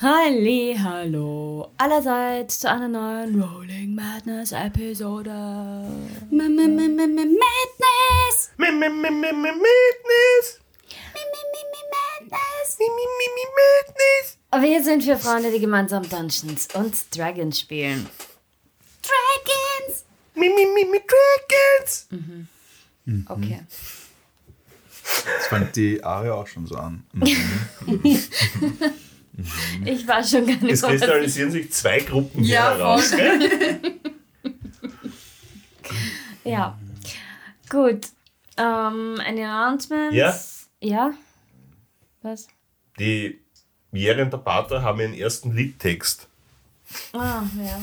Halli, hallo allerseits zu einer neuen Rolling Madness Episode. Madness! Madness! Madness! Wir sind vier Freunde, die gemeinsam Dungeons und Dragons spielen. Dragons! Dragons! Okay. Das fängt die Aria auch schon so an. Ich war schon gar nicht Es kristallisieren sich zwei Gruppen hier Ja, heraus. Ja. Gut. Ähm, eine Announcement. Ja? Ja? Was? Die und der Pater haben ihren ersten Liedtext. Ah, ja.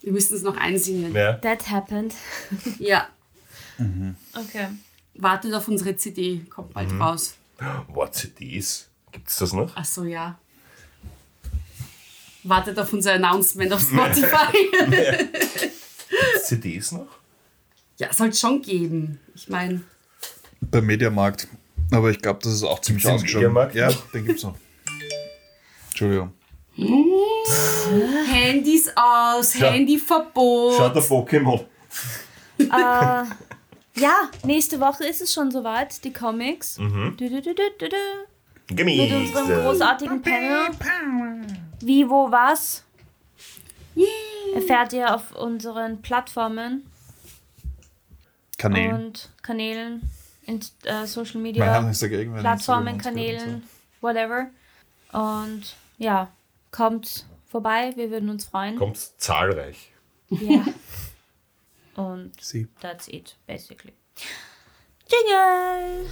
Wir müssen es noch einsingen. Ja. That happened. Ja. Okay. Wartet auf unsere CD, kommt bald Mhm. raus. What CDs? Gibt's das noch? Ach so, ja. Wartet auf unser Announcement auf Spotify. Gibt's CDs noch? ja, soll es schon geben. Ich meine, Beim Mediamarkt. Aber ich glaube, das ist auch ziemlich. Mediamarkt Ja, den gibt's noch. Entschuldigung. Handys aus, Schau. Handyverbot. Schaut auf Pokémon. Äh, ja, nächste Woche ist es schon soweit, die Comics. Mhm. Du, du, du, du. Mit Gemüse. unserem großartigen Panel. Wie, wo, was? Erfährt ihr auf unseren Plattformen Kanälen. und Kanälen, in, äh, Social Mein Media, Herr ist dagegen, wenn Plattformen, Kanälen, whatever. Und ja, kommt vorbei, wir würden uns freuen. Kommt zahlreich. Ja. Und so. Sie. that's it, basically. Jingle!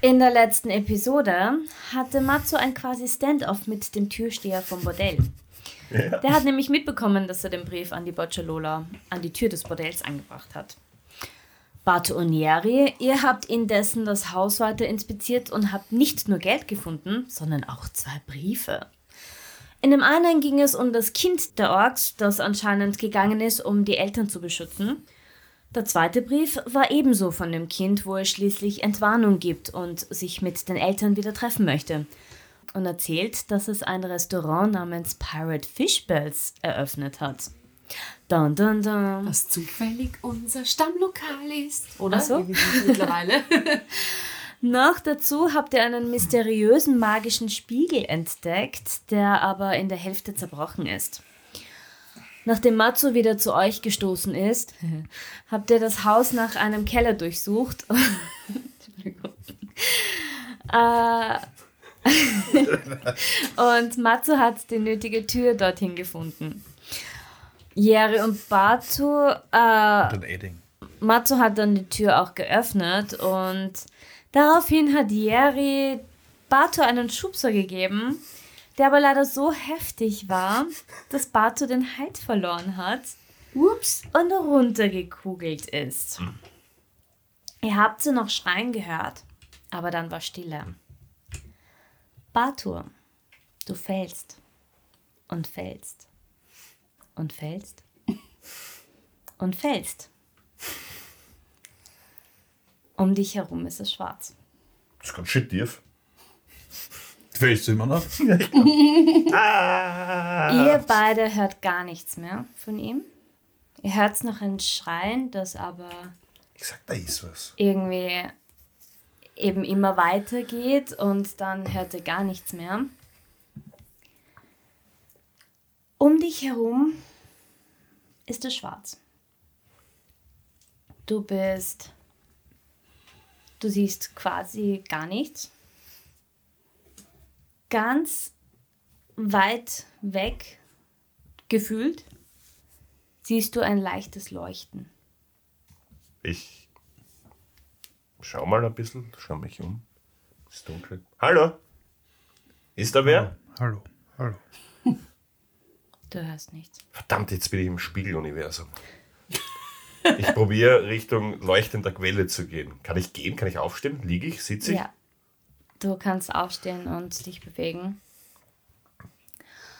In der letzten Episode hatte Matzo ein quasi Stand-off mit dem Türsteher vom Bordell. Der hat nämlich mitbekommen, dass er den Brief an die Bocciolola an die Tür des Bordells angebracht hat. Jeri, ihr habt indessen das Haus weiter inspiziert und habt nicht nur Geld gefunden, sondern auch zwei Briefe. In dem einen ging es um das Kind der Orks, das anscheinend gegangen ist, um die Eltern zu beschützen. Der zweite Brief war ebenso von dem Kind, wo es schließlich Entwarnung gibt und sich mit den Eltern wieder treffen möchte. Und erzählt, dass es ein Restaurant namens Pirate Fishbells eröffnet hat. Dun, dun, dun. Was zufällig unser Stammlokal ist. Oder? Ach so. Mittlerweile. Noch dazu habt ihr einen mysteriösen magischen Spiegel entdeckt, der aber in der Hälfte zerbrochen ist. Nachdem Matsu wieder zu euch gestoßen ist, habt ihr das Haus nach einem Keller durchsucht. Äh, und Matsu hat die nötige Tür dorthin gefunden. Jere und Batu äh, Dann Edding. Matsu hat dann die Tür auch geöffnet und daraufhin hat Jerry Bato einen Schubser gegeben, der aber leider so heftig war, dass Bato den Halt verloren hat Ups. und runtergekugelt ist. Ihr habt sie noch schreien gehört, aber dann war Stille. Batur, du fällst und fällst und fällst und fällst. Um dich herum ist es schwarz. Das ist ganz schön tief. Willst du immer noch? Ah. Ihr beide hört gar nichts mehr von ihm. Ihr hört noch ein Schreien, das aber Ich sag, da ist was. irgendwie eben immer weitergeht und dann hört er gar nichts mehr. Um dich herum ist es schwarz. Du bist. Du siehst quasi gar nichts. Ganz weit weg gefühlt siehst du ein leichtes Leuchten. Ich schau mal ein bisschen, schau mich um. Ist dunkel. Hallo? Ist da wer? Hallo. Hallo. Du hörst nichts. Verdammt, jetzt bin ich im Spiegeluniversum. Ich probiere Richtung leuchtender Quelle zu gehen. Kann ich gehen? Kann ich aufstehen? Liege ich? Sitze ich? Ja. Du kannst aufstehen und dich bewegen.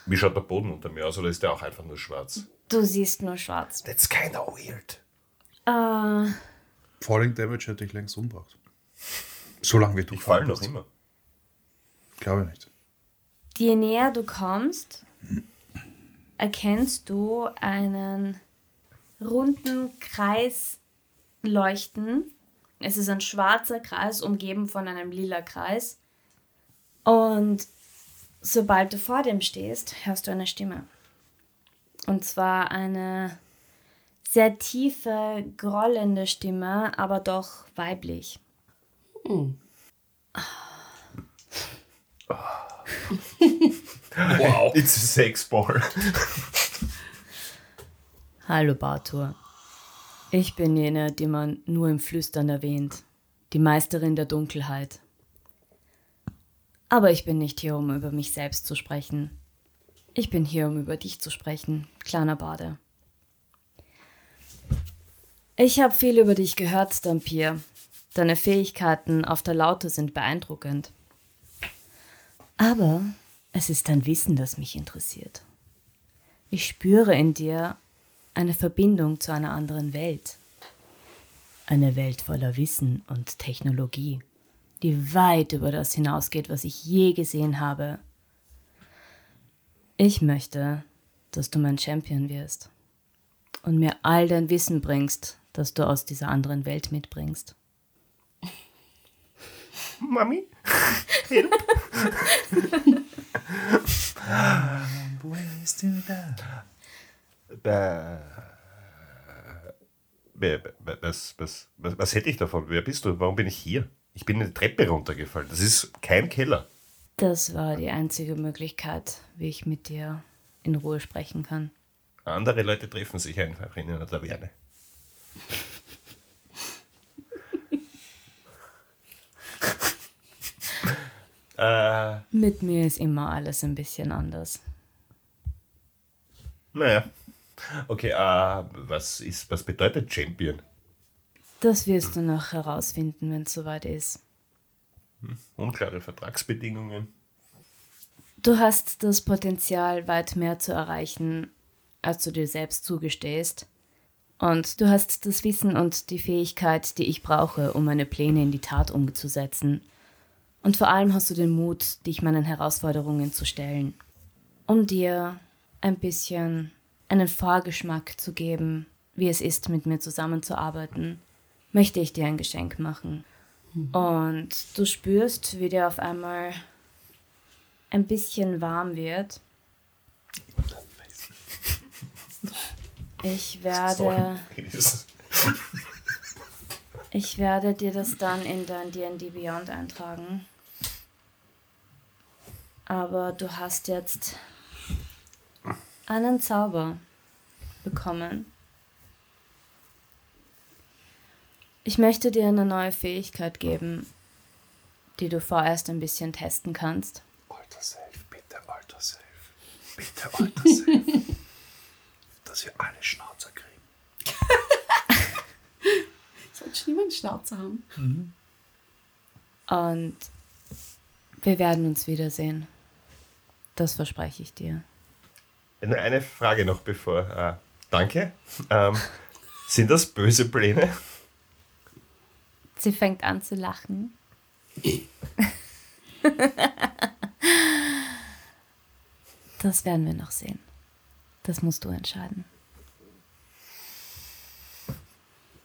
Wie schaut der Boden unter mir aus oder ist der auch einfach nur schwarz? Du siehst nur schwarz. That's kinda weird. Äh, Falling Damage hätte ich längst umgebracht. So lange wie du Ich fall gefallen noch immer. Glaube ich nicht. je näher du kommst, erkennst du einen runden Kreis leuchten. Es ist ein schwarzer Kreis, umgeben von einem lila Kreis. Und sobald du vor dem stehst, hörst du eine Stimme. Und zwar eine sehr tiefe, grollende Stimme, aber doch weiblich. Wow. It's a sex ball. Hallo Bartur. Ich bin jene, die man nur im Flüstern erwähnt, die Meisterin der Dunkelheit. Aber ich bin nicht hier, um über mich selbst zu sprechen. Ich bin hier, um über dich zu sprechen, kleiner Bade. Ich habe viel über dich gehört, Dampir. Deine Fähigkeiten auf der Laute sind beeindruckend. Aber es ist dein Wissen, das mich interessiert. Ich spüre in dir eine Verbindung zu einer anderen Welt. Eine Welt voller Wissen und Technologie, die weit über das hinausgeht, was ich je gesehen habe. Ich möchte, dass du mein Champion wirst und mir all dein Wissen bringst, das du aus dieser anderen Welt mitbringst. Mami? Wer- Was, was, was, was hätte ich davon? Wer bist du? Warum bin ich hier? Ich bin eine Treppe runtergefallen. Das ist kein Keller. Das war die einzige Möglichkeit, wie ich mit dir in Ruhe sprechen kann. Andere Leute treffen sich einfach in einer Taverne. Äh, Mit mir ist immer alles ein bisschen anders. naja. Okay, äh, was, ist, was bedeutet Champion? Das wirst du noch herausfinden, wenn es soweit ist. Unklare Vertragsbedingungen. Du hast das Potenzial, weit mehr zu erreichen, als du dir selbst zugestehst. Und du hast das Wissen und die Fähigkeit, die ich brauche, um meine Pläne in die Tat umzusetzen. Und vor allem hast du den Mut, dich meinen Herausforderungen zu stellen. Um dir ein bisschen einen Vorgeschmack zu geben, wie es ist, mit mir zusammenzuarbeiten, möchte ich dir ein Geschenk machen. Und du spürst, wie dir auf einmal ein bisschen warm wird. Ich werde, ich werde dir das dann in dein D&D Beyond eintragen. Aber du hast jetzt einen Zauber bekommen. Ich möchte dir eine neue Fähigkeit geben, die du vorerst ein bisschen testen kannst. Alter Safe, bitte, Alter Safe. Bitte, Alter Safe. Dass wir alle Schnauzer kriegen. Sollte niemand Schnauze haben. Und wir werden uns wiedersehen. Das verspreche ich dir. Eine eine Frage noch bevor. Äh, danke. Ähm, sind das böse Pläne? Sie fängt an zu lachen. Das werden wir noch sehen. Das musst du entscheiden.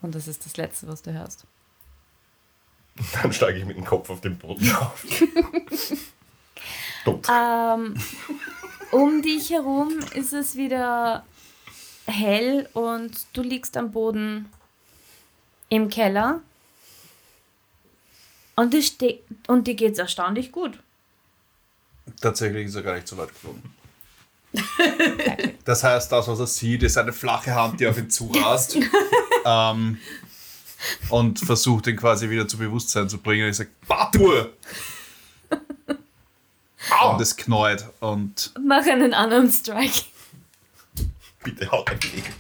Und das ist das Letzte, was du hörst. Dann schlage ich mit dem Kopf auf den Boden auf. Ähm, um dich herum ist es wieder hell und du liegst am Boden im Keller. Und, und dir geht es erstaunlich gut. Tatsächlich ist er gar nicht so weit geflogen. Das heißt, das, was er sieht, ist eine flache Hand, die auf ihn zurast. ähm, und versucht ihn quasi wieder zu Bewusstsein zu bringen. Ich sage, Batur! Und es knallt und Mach einen Unarmed Strike. Bitte haut dagegen.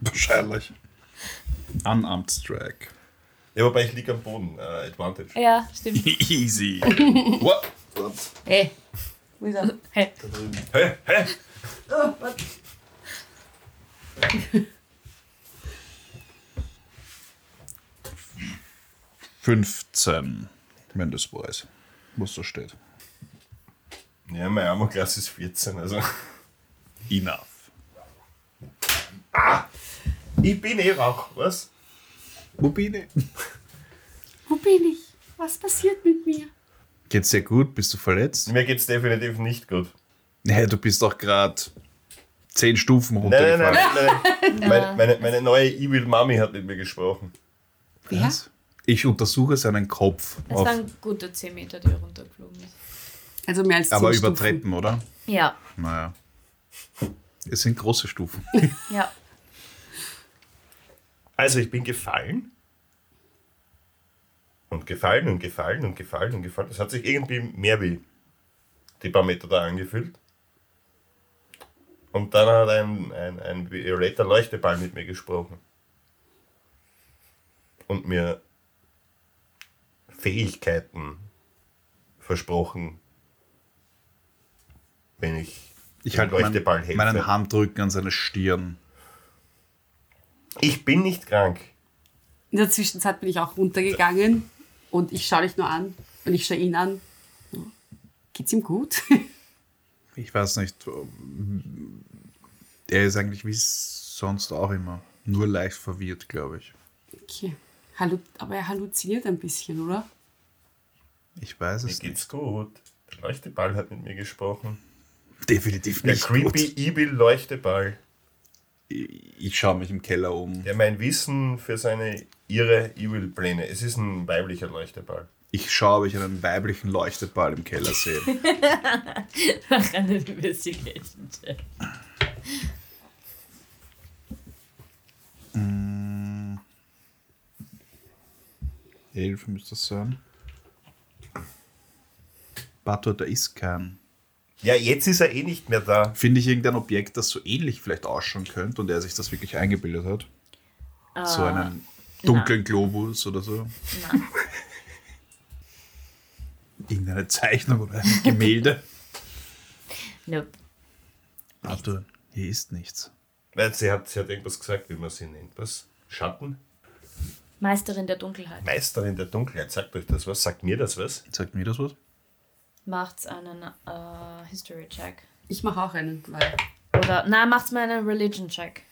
wahrscheinlich Unarmed Strike. Ja, wobei ich liege am Boden. Äh, Advantage. Ja, stimmt. Easy. What? What? Hey, Wo ist er? Hey, Hä? Hä? Oh, warte. 15, wenn das weiß, was da steht. Ja, mein Armorklasse ist 14, also. Enough. Ich bin eh Rauch, was? Wo bin ich? Wo bin ich? Was passiert mit mir? Geht's dir gut? Bist du verletzt? Mir geht's definitiv nicht gut. Nee, du bist doch gerade 10 Stufen Nein, nein, nein, runtergefallen. nein. nein. meine, meine, meine neue Evil Mami hat mit mir gesprochen. Wer? Was? Ich untersuche seinen Kopf. es Auf, waren gute 10 Meter, die er runtergeflogen ist. Also mehr als zehn aber über Stufen. Treppen, oder? Ja, Naja. Es sind große Stufen. ja. Also ich bin gefallen. Und gefallen und gefallen und gefallen und gefallen. Das hat sich irgendwie mehr wie die paar Meter da angefühlt. Und dann hat ein, ein, ein violetter Leuchteball mit mir gesprochen. Und mir Fähigkeiten versprochen, wenn ich, Ich dem halte Leuchteball mein, helfe. meinen Handrücken an seine Stirn. Ich bin nicht krank. In der Zwischenzeit bin ich auch runtergegangen und ich schaue dich nur an und ich schaue ihn an. Geht's ihm gut? Ich weiß nicht. Er ist eigentlich wie sonst auch immer. Nur leicht verwirrt, glaube ich. Okay. Aber er halluziniert ein bisschen, oder? Ich weiß Mir es nicht. geht's gut. Der Leuchteball hat mit mir gesprochen. Definitiv Der nicht. creepy Gut. evil Leuchteball, Ich, ich schaue mich im Keller um. der mein Wissen für seine ihre evil Pläne. Es ist ein weiblicher Leuchteball. Ich schaue, ob ich einen weiblichen Leuchteball im Keller sehe. Mach eine Investigation check. Elf müsste das sein. Bato, da ist kein. Ja, jetzt ist er eh nicht mehr da. Finde ich irgendein Objekt, das so ähnlich vielleicht ausschauen könnte und er sich das wirklich eingebildet hat? so einen dunklen Globus oder so. Nein. Irgendeine Zeichnung oder ein Gemälde. Nope. Bato, hier ist nichts. Weil sie hat, sie hat irgendwas gesagt, wie man sie nennt. Was? Schatten? Meisterin der Dunkelheit. Meisterin der Dunkelheit. Sagt euch das was? Sagt mir das was? Sagt mir das was? Macht's einen äh, History Check. Ich mache auch einen, weil Oder, na, macht's mal einen Religion Check.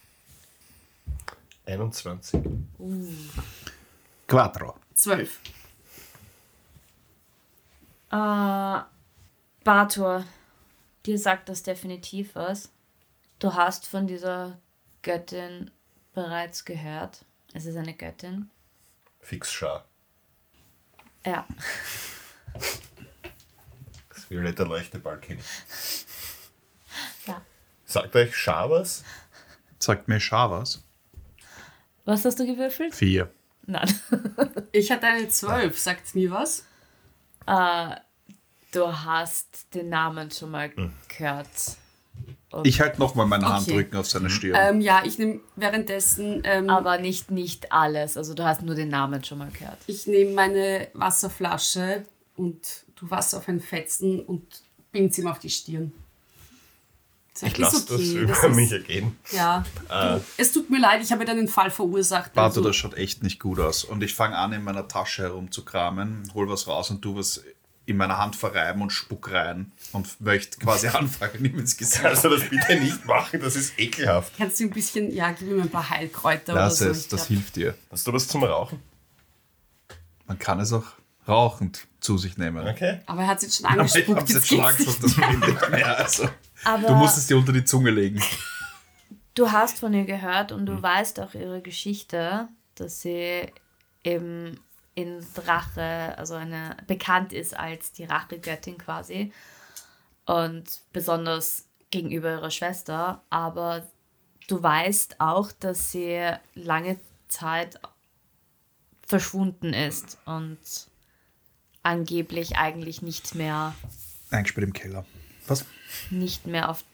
21. Quattro. zwölf. Äh, Bator, dir sagt das definitiv was. Du hast von dieser Göttin bereits gehört. Es ist eine Göttin. Fix Schar. Ja. Leuchteball kenne ich. ja. Sagt euch Schar was? Sagt mir Schar was? Was hast du gewürfelt? Vier. Nein. Ich hatte eine zwölf. Sagt's mir was? Äh, du hast den Namen schon mal gehört. Und- Ich halte nochmal meinen Okay. Handrücken auf seine Stirn. Ähm, ja, ich nehme währenddessen ähm, aber nicht, nicht alles. Also du hast nur den Namen schon mal gehört. Ich nehme meine Wasserflasche und tu Wasser auf ein Fetzen und bind's ihm auf die Stirn. Sag, Ich lasse das über ist- mich ergehen. Ja. Du, es tut mir leid, ich habe dir einen Fall verursacht. Bato, also- das schaut echt nicht gut aus. Und ich fange an, in meiner Tasche herumzukramen, hol was raus und tu was in meiner Hand verreiben und spuck rein. Und möchte quasi anfangen, ihm ins Gesicht. Kannst du das bitte nicht machen? Das ist ekelhaft. Kannst du ein bisschen, ja, gib ihm ein paar Heilkräuter Lass oder so. es, Ich das glaub, hilft dir. Hast du was zum Rauchen? Man kann es auch rauchend zu sich nehmen. Okay. Aber er hat jetzt schon Aber ich angespuckt, hab's jetzt jetzt schon mehr. Also, Aber du musst es dir unter die Zunge legen. du hast von ihr gehört und du weißt auch ihre Geschichte, dass sie eben in Drache, also eine bekannt ist als die Rachegöttin quasi und besonders gegenüber ihrer Schwester, aber du weißt auch, dass sie lange Zeit verschwunden ist und angeblich eigentlich nicht mehr Eingesperrt im Keller. Was? nicht mehr auf.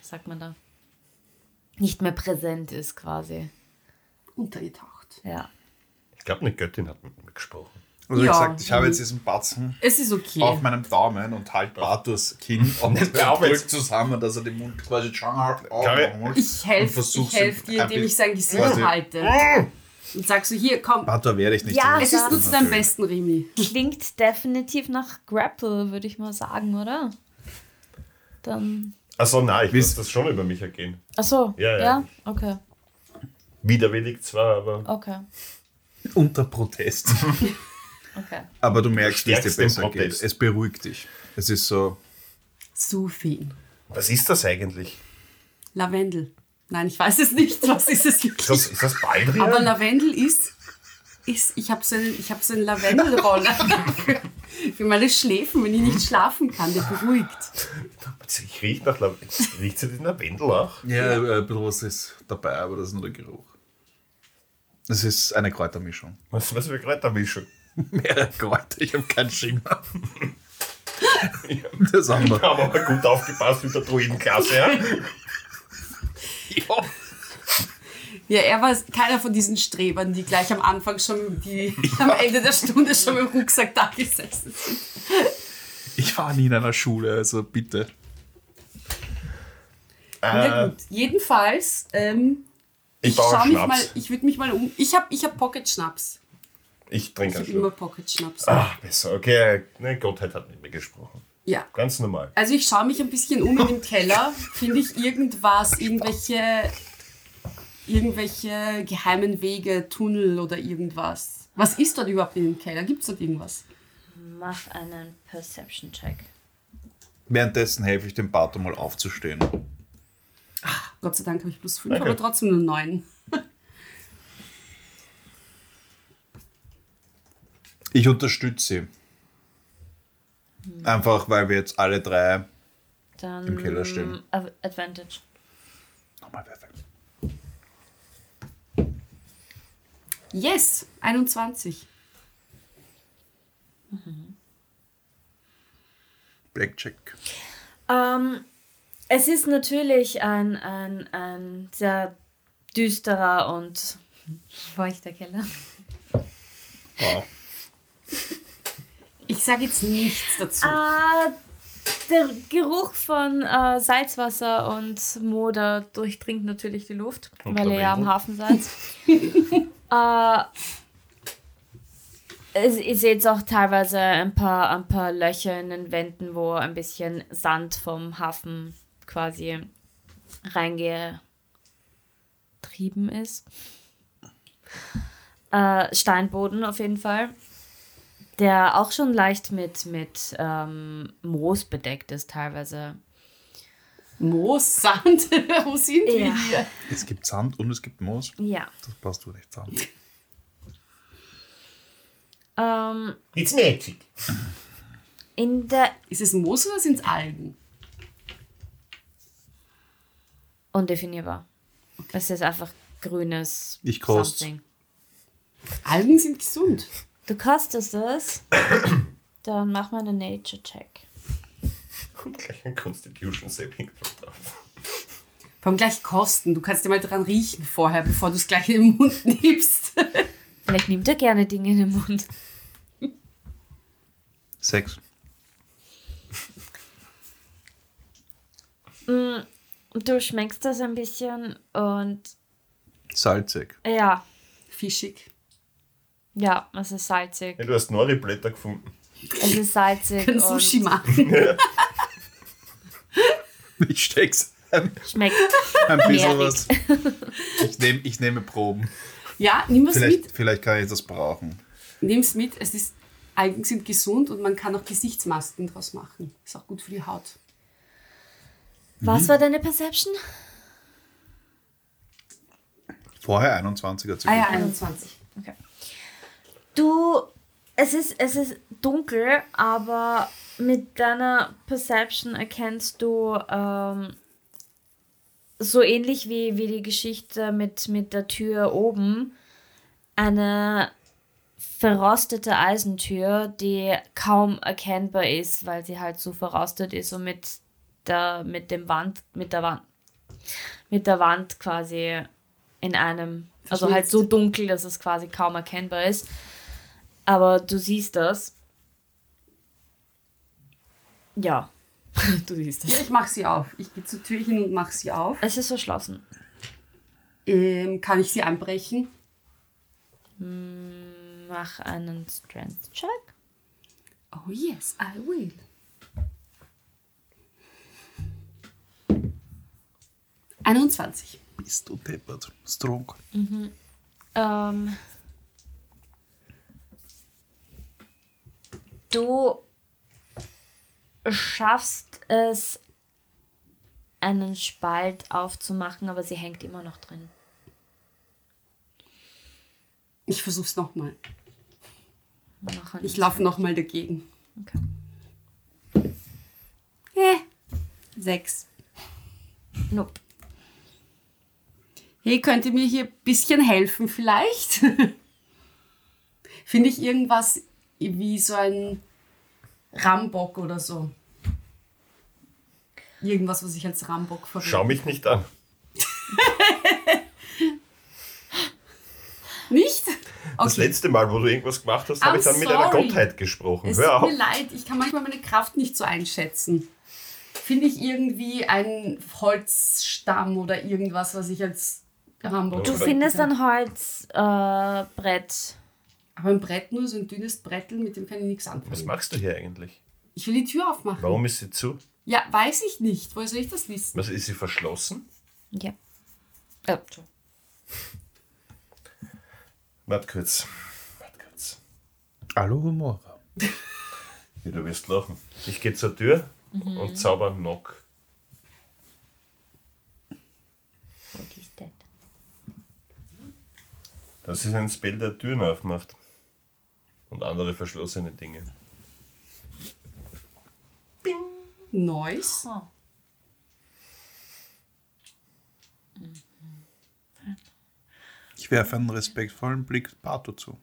Was sagt man da? Nicht mehr präsent ist quasi. Untergetaucht. Ja. Ich glaube, eine Göttin hat mit mir gesprochen. Also wie Ja. gesagt, ich habe jetzt diesen Batzen Es ist okay. auf meinem Daumen und halt Bartus Kinn und Hör auf drück jetzt. zusammen, dass er den Mund quasi schon halt. Ich helfe helf dir, indem ich sein Gesicht halte. Und sag so, hier, komm. Bartur werde ich nicht. Ja, Es ist nur zu deinem besten, Remy. Klingt definitiv nach Grapple, würde ich mal sagen, oder? Dann. Achso, nein, ich muss das schon über mich ergehen. Achso. Ja, ja. ja. Okay. Widerwillig zwar, aber Okay. Unter Protest. Okay. Aber du merkst, wie es dir besser geht. Protest. Es beruhigt dich. Es ist so. Sufin. was ist das eigentlich? Lavendel. Nein, ich weiß es nicht. Was ist es Ist wirklich? das, ist das Baldrian? Aber Lavendel ist, ist ich habe so, einen- ich hab so einen Lavendelroller für, meine Schläfen, wenn ich nicht schlafen kann. Der beruhigt. ich rieche nach Lav Riecht sie den Lavendel auch? Ja, äh, ein bisschen was ist dabei, aber das ist nur der Geruch. Das ist eine Kräutermischung. Was, was für Kräutermischung? Mehrere Kräuter, ich habe keinen Schimmer. Das haben wir. Haben aber gut aufgepasst mit der Druidenklasse, ja? Ja. Ja, er war keiner von diesen Strebern, die gleich am Anfang schon, die am Ende der Stunde schon mit dem Rucksack da gesessen sind. Ich war nie in einer Schule, also bitte. Ja Äh, gut, jedenfalls, ähm, ich ich baue schau einen mich mal, ich würde mich mal um. Ich habe ich hab Pocket Schnaps. Ich trinke Ich habe immer. Pocket Schnaps. Ah, besser. Okay, ne, Gottheit hat mit mir gesprochen. Ja. Ganz normal. Also ich schaue mich ein bisschen um in dem Keller. Finde ich irgendwas, irgendwelche, irgendwelche geheimen Wege, Tunnel oder irgendwas? Was ist dort überhaupt in dem Keller? Gibt es dort irgendwas? Mach einen Perception-Check. Währenddessen helfe ich dem Bato mal aufzustehen. Gott sei Dank habe ich plus 5, Okay. aber trotzdem nur 9. Ich unterstütze sie. Einfach, weil wir jetzt alle drei. Dann. Im Keller stehen. Ad- Advantage. Nochmal perfekt. Yes, 21. Blackjack. Ähm, es ist natürlich ein, ein, ein sehr düsterer und feuchter Keller. Wow. Ich sage jetzt nichts dazu. Ah, der Geruch von äh, Salzwasser und Moder durchdringt natürlich die Luft, Und weil ihr ja am. Hafen seid. äh, es- ihr seht auch teilweise ein paar, ein paar Löcher in den Wänden, wo ein bisschen Sand vom Hafen quasi reingetrieben ist. Äh, Steinboden auf jeden Fall der auch schon leicht mit, mit ähm, Moos bedeckt ist teilweise. Moos, Sand, wo sind wir Ja. hier? Es gibt Sand und es gibt Moos. Ja. Das passt wohl nicht zusammen. Ähm, It's magic. in der Ist es Moos oder sind es Algen? undefinierbar. Es ist einfach grünes Ich koste. something. Algen sind gesund. Du kostest es. Dann mach mal einen Nature-Check. Und gleich ein Constitution Saving Throw drauf. Allem gleich kosten. Du kannst dir mal dran riechen vorher, bevor du es gleich in den Mund nimmst. Vielleicht nimmt er gerne Dinge in den Mund. Sechs. Du schmeckst das ein bisschen und Salzig. ja, Fischig. Ja, es ist salzig. Ja, du hast Nori-Blätter gefunden. Es ist salzig Können und Sushi machen. Ich steck's ein schmeckt bisschen Mehrig. was. Ich, nehm, ich nehme Proben. Ja, nimm Vielleicht, mit. vielleicht kann ich das brauchen. Nimm's mit. Es ist, Algen sind gesund und man kann auch Gesichtsmasken draus machen. Ist auch gut für die Haut. Was war deine Perception? Vorher 21 hat sie Ah ja, gesagt. 21. Okay. Du, es ist, es ist dunkel, aber mit deiner Perception erkennst du ähm, so ähnlich wie, wie die Geschichte mit, mit der Tür oben eine verrostete Eisentür, die kaum erkennbar ist, weil sie halt so verrostet ist und mit der, mit dem Wand, mit der Wand, mit der Wand quasi in einem, also halt so dunkel, dass es quasi kaum erkennbar ist. Aber du siehst das. Ja, du siehst Ja, das. ich mach sie auf. Ich gehe zur Tür hin und mach sie auf. Es ist verschlossen. Ähm, kann ich sie anbrechen? Mach einen Strength-Check. Oh yes, I will. Einundzwanzig. Bist du deppert. Strong. Ähm, du schaffst es, einen Spalt aufzumachen, aber sie hängt immer noch drin. Ich versuch's nochmal. Einen Ich laufe nochmal dagegen. Okay. Hä? Sechs. Nope. Hey, könnt ihr mir hier ein bisschen helfen vielleicht? Finde ich irgendwas wie so ein Rambock oder so. Irgendwas, was ich als Rambock verwende. Schau mich nicht an. Nicht? Das Okay. letzte Mal, wo du irgendwas gemacht hast, habe ich dann mit einer sorry. Gottheit gesprochen. Es Hör tut mir auf. leid, ich kann manchmal meine Kraft nicht so einschätzen. Finde ich irgendwie ein Holzstamm oder irgendwas, was ich als Rambock Du findest kann. ein Holzbrett. Äh. Aber ein Brett nur, so ein dünnes Brettel, mit dem kann ich nichts Was anfangen. machst du hier eigentlich? Ich will die Tür aufmachen. Warum ist sie zu? Ja, weiß ich nicht. Woher soll ich das wissen? Was ist sie verschlossen? Ja. Äh, Warte kurz. Warte kurz. Hallo, Humora. Ja, du wirst lachen. Ich gehe zur Tür und zauber Knock. What is that? Das ist ein Spell, der Türen aufmacht. Und andere verschlossene Dinge. Neues. Oh. Ich werfe einen respektvollen Blick Pato zu.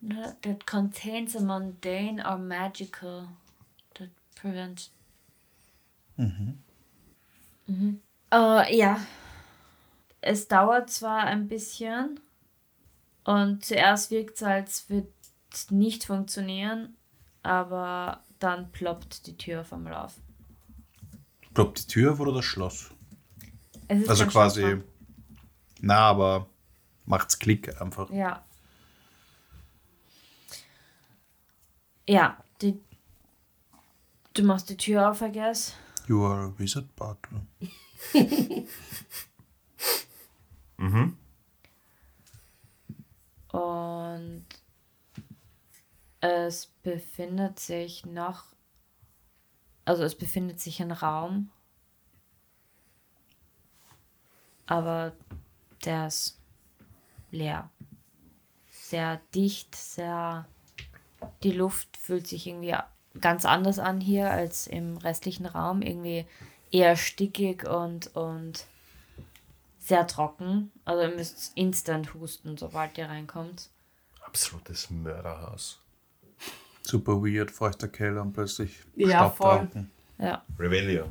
That contains a mundane or magical that prevents. Mhm. Äh, ja. Es dauert zwar ein bisschen und zuerst wirkt es, als würde es nicht funktionieren, aber dann ploppt die Tür auf einmal auf. Glaubt die Tür auf oder das Schloss? Es ist Also quasi. Schloss dran. Na, aber macht's Klick einfach. Ja. Ja, die, du machst die Tür auf, I guess. You are a wizard, Pato. Und es befindet sich noch, also es befindet sich ein Raum, aber der ist leer. Sehr dicht, sehr, die Luft fühlt sich irgendwie ganz anders an hier als im restlichen Raum, irgendwie eher stickig und, und sehr trocken. Also ihr müsst instant husten, sobald ihr reinkommt. Absolutes Mörderhaus. Super weird, feuchter Keller und plötzlich Ja, voll. Ja. Revelio.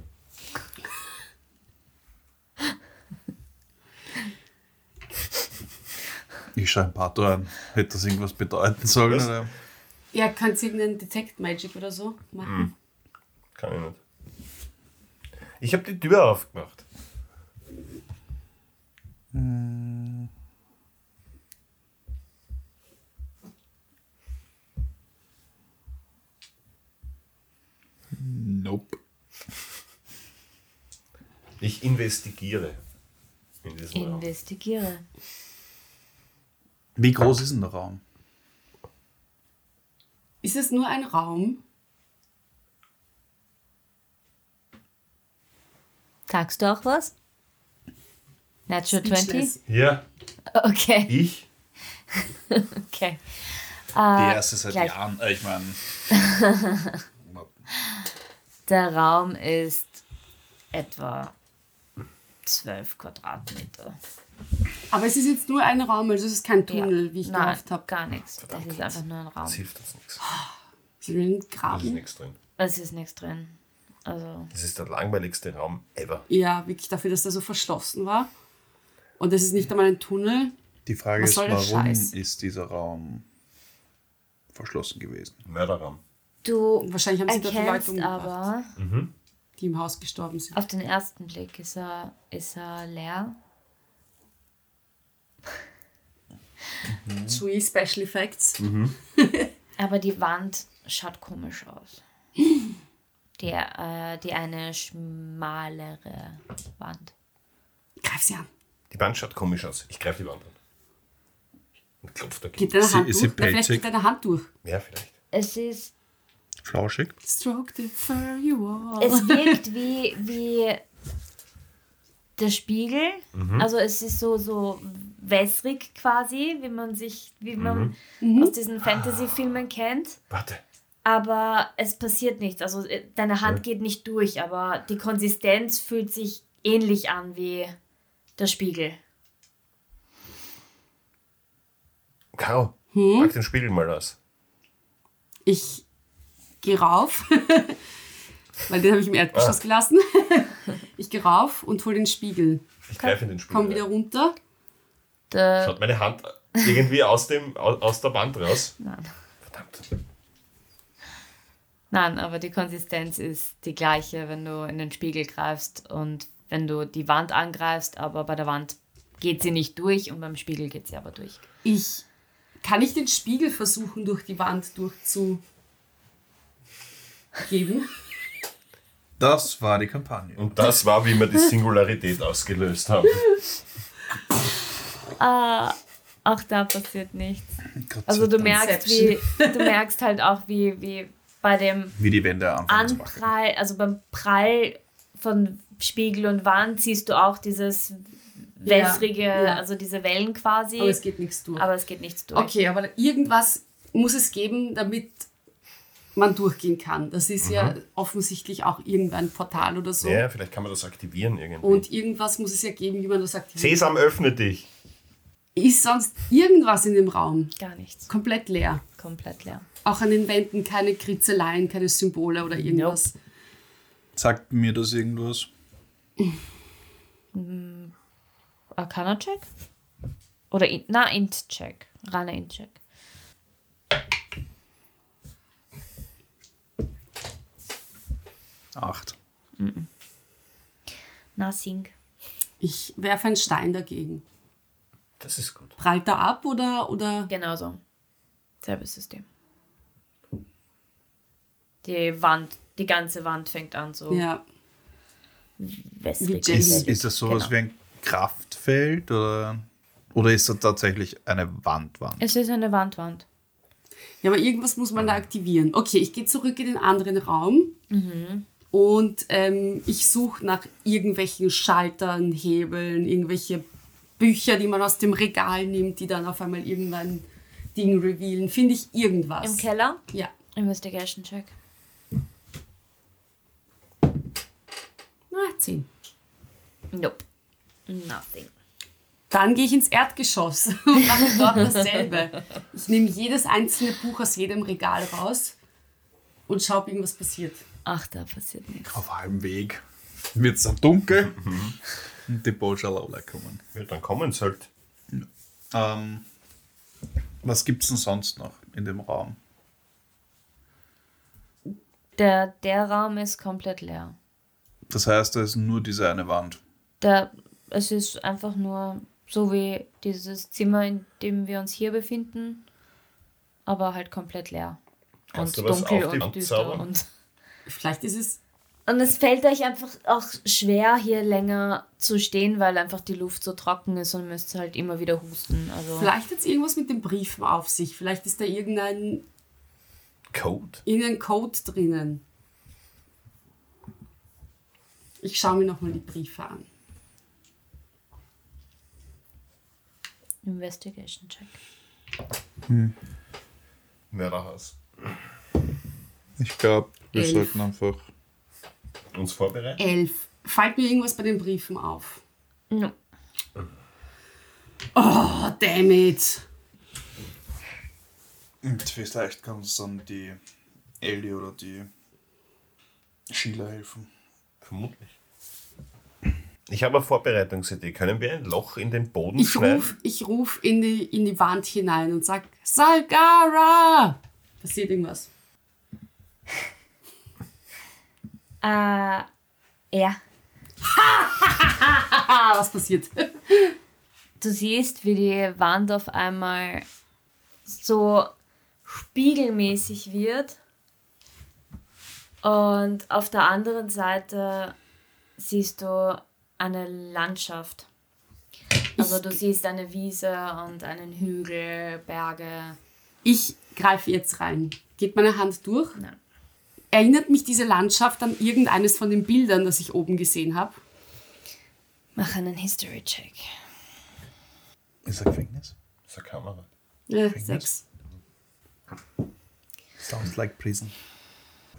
Ich schaue ein Pato an. Hätte das irgendwas bedeuten sollen? Was? Oder? Ja, könnt ihr irgendeinen Detect Magic oder so machen? Kann ich nicht. Ich habe die Tür aufgemacht. Nope. Ich investigiere in diesem Raum. Investigiere. Wie groß ist denn der Raum? Ist es nur ein Raum? Sagst du auch was? Natural 20? Speechless. Ja, Okay, ich. okay. Die erste seit gleich. Jahren. Äh, ich meine. Der Raum ist etwa 12 Quadratmeter. Aber es ist jetzt nur ein Raum, also es ist kein Tunnel, wie ich Nein, gehofft habe. gar nichts. Das ist einfach nur ein Raum. Das hilft uns nichts. Sie will Da ist graben. nichts drin. Es ist nichts drin. Also, Das ist der langweiligste Raum ever. Ja, wirklich dafür, dass der so verschlossen war. Und es ist nicht einmal ein Tunnel. Die Frage Was ist, warum ist dieser Raum verschlossen gewesen. Mörderraum. Du Wahrscheinlich haben sie dort die Leute umgebracht, aber, die im Haus gestorben sind. auf den ersten Blick ist er, ist er leer. Sui Special Effects. Aber die Wand schaut komisch aus. Die, äh, die eine schmalere Wand. Greif sie an. Die Wand schaut komisch aus. Ich greife die Wand an. Und klopf dagegen. Geht deine Hand durch? Na, vielleicht geht deine Hand durch. Ja, vielleicht. Es ist. Flauschig. Stroke the fur you all. Es wirkt wie, wie der Spiegel. Also es ist so, so wässrig quasi, wie man sich, wie man aus diesen Fantasy-Filmen kennt. Warte. Aber es passiert nichts. Also äh, deine Hand geht nicht durch, aber die Konsistenz fühlt sich ähnlich an wie der Spiegel. Caro, Hm? pack den Spiegel mal aus. Ich gehe rauf, weil den habe ich im Erdgeschoss Ah. gelassen. Ich gehe rauf und hole den Spiegel. Ich greife in den Spiegel. Komm wieder runter. Der, Schaut meine Hand irgendwie aus, dem, aus, aus der Wand raus? nein. Verdammt. nein, aber die Konsistenz ist die gleiche, wenn du in den Spiegel greifst und wenn du die Wand angreifst, aber bei der Wand geht sie nicht durch und beim Spiegel geht sie aber durch. Ich kann ich den Spiegel versuchen, durch die Wand durchzugeben. Das war die Kampagne. Und das war, wie wir die Singularität ausgelöst haben. Auch da passiert nichts. Gott Also sei du Dank. merkst, wie, du merkst halt auch, wie, wie bei dem Wie die Wände anfangen zu wackeln. Anprall, also beim Prall von Spiegel und Wand siehst du auch dieses wässrige, ja. also diese Wellen quasi. Aber es geht nichts durch. aber es geht nichts durch. Okay, aber irgendwas muss es geben, damit man durchgehen kann. Das ist ja offensichtlich auch irgendein Portal oder so. Ja, vielleicht kann man das aktivieren irgendwie. Und irgendwas muss es ja geben, wie man das aktiviert. Sesam, öffne dich. Ist sonst irgendwas in dem Raum Gar nichts. komplett leer? Komplett leer. Auch an den Wänden keine Kritzeleien, keine Symbole oder irgendwas. Sagt mir das irgendwas? Arcana-Check? Oder, in, na, Int-Check. Reiner Int-Check. Acht. Nothing. Ich werfe einen Stein dagegen. Das ist gut. Prallt er ab oder, oder Genau so. Selbes System. Die Wand, die ganze Wand fängt an so ja. Wässrig. Ist, ist das sowas Genau. wie ein Kraftfeld oder, oder ist das tatsächlich eine Wandwand? Es ist eine Wandwand. Ja, aber irgendwas muss man da aktivieren. Okay, ich gehe zurück in den anderen Raum und ähm, ich suche nach irgendwelchen Schaltern, Hebeln, irgendwelche Bücher, die man aus dem Regal nimmt, die dann auf einmal irgendein Ding revealen. Finde ich irgendwas. Im Keller? Ja. Investigation Check. Ah, 10. Nope. Nothing. Dann gehe ich ins Erdgeschoss und mache dort dasselbe. Ich nehme jedes einzelne Buch aus jedem Regal raus und schaue, ob irgendwas passiert. Ach, da passiert nichts. Auf halbem Weg wird es dann dunkel und die Bolschalala kommen. Ja, dann kommen sie halt. Ähm, was gibt es denn sonst noch in dem Raum? Der, der Raum ist komplett leer. Das heißt, da ist nur diese eine Wand. Der, es ist einfach nur so wie dieses Zimmer, in dem wir uns hier befinden, aber halt komplett leer. Kannst und du was dunkel und düster. Und, Vielleicht ist es und es fällt euch einfach auch schwer, hier länger zu stehen, weil einfach die Luft so trocken ist und müsst halt immer wieder husten. Also Vielleicht hat es irgendwas mit dem Brief auf sich. Vielleicht ist da irgendein, Code? irgendein Code drinnen. Ich schaue mir nochmal die Briefe an. Investigation Check. Mörderhaus. Ich glaube, wir Elf. sollten einfach. Uns vorbereiten? Elf. Fällt mir irgendwas bei den Briefen auf? No. Oh, damn it. Und vielleicht kann uns dann die Ellie oder die Sheila helfen. Vermutlich. Ich habe eine Vorbereitungsidee. Können wir ein Loch in den Boden Ich schneiden? rufe ich ruf in, die, in die Wand hinein und sag Salgara! Passiert irgendwas? Äh, ja. Was passiert? Du siehst, wie die Wand auf einmal so spiegelmäßig wird. Und auf der anderen Seite siehst du eine Landschaft. Also du siehst eine Wiese und einen Hügel, Berge. Ich greife jetzt rein. Geht meine Hand durch? Nein. Erinnert mich diese Landschaft an irgendeines von den Bildern, das ich oben gesehen habe? Mach einen History-Check. Ist ein Gefängnis? Das ist eine Kamera. Äh, Gefängnis? sechs. Sounds like prison.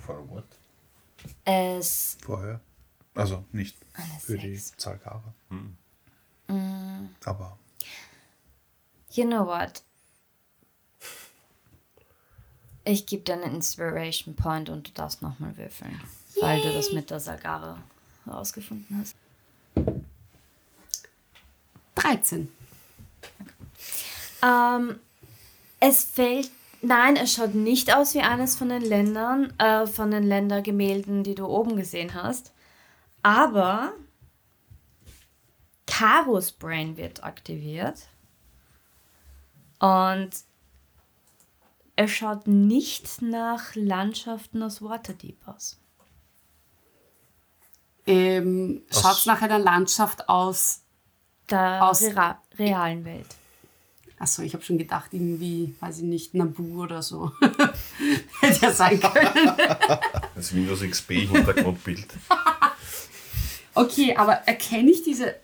For what? Es Vorher. Also nicht Eine für die Sechs. Zahlkara. Aber You know what? Ich gebe dir einen Inspiration Point und du darfst nochmal würfeln, weil du das mit der Sagara herausgefunden hast. 13. Ähm, es fällt. Nein, es schaut nicht aus wie eines von den Ländern, äh, von den Ländergemälden, die du oben gesehen hast. Aber Karos Brain wird aktiviert. Und es schaut nicht nach Landschaften aus Waterdeep aus. Ähm, Schaut es nach einer Landschaft aus. Der Aus- Rea realen Welt. Achso, ich habe schon gedacht, irgendwie, weiß ich nicht, Nabu oder so. Hätte ja sein können. Das Windows XP Hintergrundbild. Okay, aber erkenne ich diese.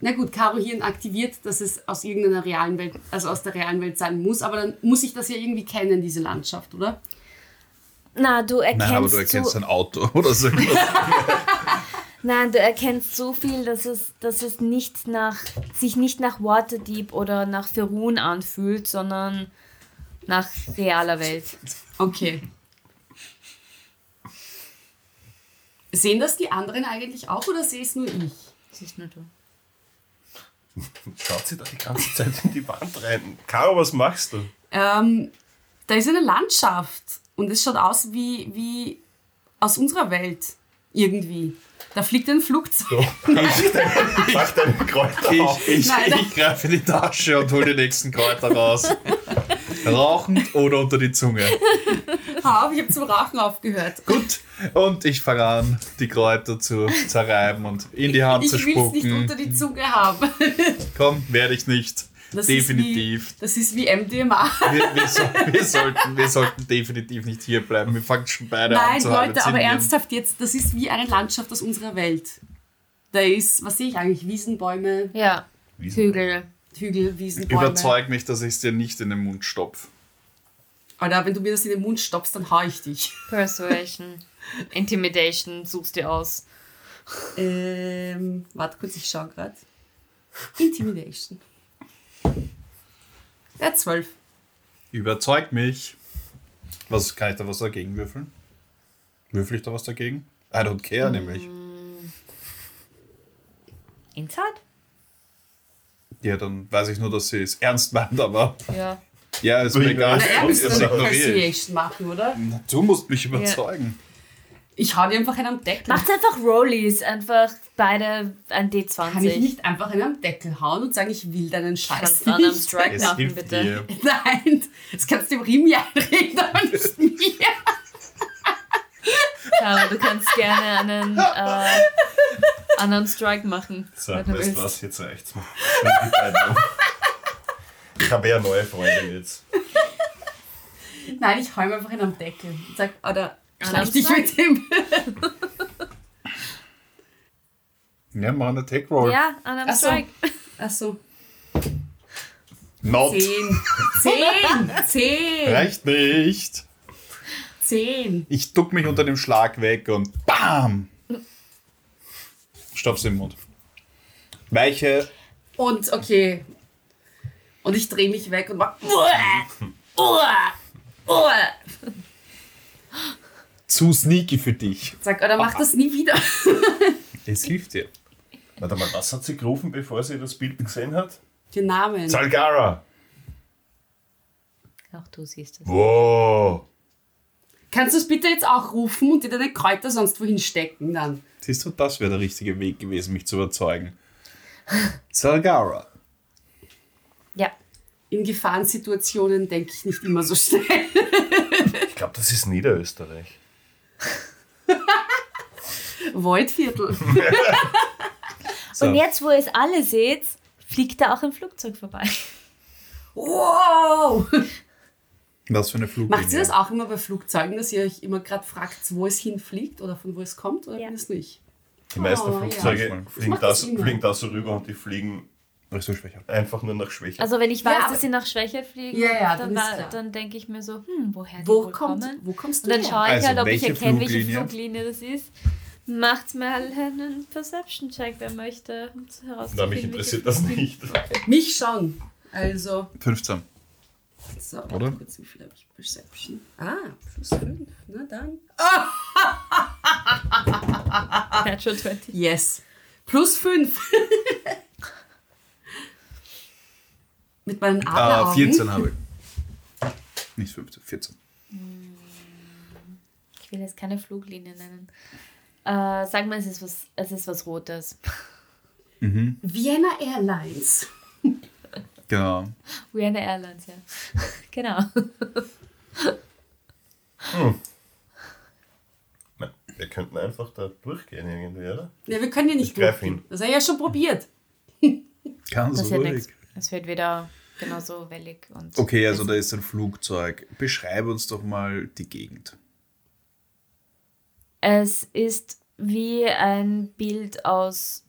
Na gut, Caro Hirn aktiviert, dass es aus irgendeiner realen Welt, also aus der realen Welt sein muss, aber dann muss ich das ja irgendwie kennen, diese Landschaft, oder? Na, du erkennst Nein, aber du erkennst so, ein Auto oder so. Nein, du erkennst so viel, dass es, dass es nicht nach, sich nicht nach Waterdeep oder nach Ferun anfühlt, sondern nach realer Welt. Okay. Sehen das die anderen eigentlich auch oder sehe es nur ich? Siehst nur du. Schaut sie da die ganze Zeit in die Wand rein. Caro, was machst du? Ähm, da ist eine Landschaft und es schaut aus wie, wie aus unserer Welt irgendwie. Da fliegt ein Flugzeug. Mach deine Kräuter auf. Ich, ich, Nein, ich greife in die Tasche und hole die nächsten Kräuter raus. Rauchend oder unter die Zunge. Hau auf, ich habe zum Rauchen aufgehört. Gut. Und ich fange an, die Kräuter zu zerreiben und in die Hand Ich zu will es nicht spucken. unter die Zunge haben. Komm, werde ich nicht. Das definitiv. Ist wie, das ist wie MDMA. Wir, wir, so, wir, sollten, wir sollten definitiv nicht hier bleiben. Wir fangen schon beide an Nein, Leute, aber ernsthaft jetzt, das ist wie eine Landschaft aus unserer Welt. Da ist, was sehe ich eigentlich, Wiesen, Bäume, Ja, Hügel. Hügel, Wiesen, Bäume. Überzeug mich, dass ich es dir nicht in den Mund stopf. Alter, wenn du mir das in den Mund stoppst, dann hau ich dich. Persuasion. Intimidation, suchst dir aus. Ähm, warte kurz, ich schau grad. Intimidation. Ja, zwölf. Überzeug mich. Was kann ich da was dagegen würfeln? Würfel ich da was dagegen? I don't care, nämlich. Inside? Ja, dann weiß ich nur, dass sie es ernst meint, aber Ja. ja, ist mir egal. Na, er muss Das eine ignoriere ich. Machen, oder? Na, Du musst mich überzeugen. Ich hau dir einfach einen am Deckel. Macht einfach Rollies, einfach beide ein D20. Kann ich nicht einfach einen am Deckel hauen und sagen, ich will deinen Scheiß Kannst du einen am nicht? Strike Es machen, bitte. dir. Nein, das kannst du dem Rimi einreden, aber nicht mir. Ja, du kannst gerne einen äh, anderen Strike machen. So, willst. du was, jetzt reicht's mir. Um. Ich habe ja neue Freunde jetzt. Nein, ich hau ihm einfach einen am Deckel und sag, oder Einen schleich am dich mit dem. Ja, mach eine Take Roll. Ja, einen Ach so. Strike. Achso. Not. Zehn. Zehn. Zehn. Reicht nicht. Zehn. Ich duck mich unter dem Schlag weg und BAM! Stopf's im Mund. Weiche. Und okay. Und ich drehe mich weg und mach. Uah, uah, uah. Zu sneaky für dich. Sag, oder mach das nie wieder. Es hilft dir. Warte mal, was hat sie gerufen, bevor sie das Bild gesehen hat? Den Namen. Salgara! Auch du siehst es. Wow! Kannst du es bitte jetzt auch rufen und dir deine Kräuter sonst wohin stecken dann? Siehst du, das wäre der richtige Weg gewesen, mich zu überzeugen. Salgara. Ja. In Gefahrensituationen denke ich nicht immer so schnell. Ich glaube, das ist Niederösterreich. Waldviertel. So. Und jetzt, wo ihr es alle seht, fliegt da auch ein Flugzeug vorbei. Wow! Was für eine Fluglinie. Macht ihr das auch immer bei Flugzeugen, dass ihr euch immer gerade fragt, wo es hinfliegt oder von wo es kommt oder Ja. das nicht? Die meisten Oh, ja. Flugzeuge Manchmal. fliegen, das fliegen da so rüber und die fliegen Ach so schwächer. einfach nur nach Schwäche. Also wenn ich weiß, Ja, dass sie nach Schwäche fliegen, Ja, ja, dann, war- dann denke ich mir so, hm, woher die Wo, wohl kommt, kommen. wo kommst du Und dann her? schaue ich Also, halt, ob ich erkenne, welche Fluglinie? Das ist. Macht mir halt einen Perception-Check, wer möchte, um zu Na, herauszufinden, mich interessiert das nicht. Mich schon. Also, 15. so, Oder? Kurz, wie viel habe ich Perception? Ah, plus 5. Na dann. Natural 20. Yes. Plus 5. Mit meinen Äh, Adleraugen. 14 habe ich. Nicht 15, 14. Ich will jetzt keine Fluglinie nennen. Äh, sagen wir, es ist was, es ist was Rotes. Vienna Airlines. Genau. Vienna Airlines, ja. genau. Nein, wir könnten einfach da durchgehen irgendwie, oder? Ja, wir können ja nicht Ich durchgehen. hin. Das habe ich ja schon probiert. Ganz Das ruhig. Es wird wieder genauso wellig. Und Okay, also da ist ein Flugzeug. Beschreib uns doch mal die Gegend. Es ist wie ein Bild aus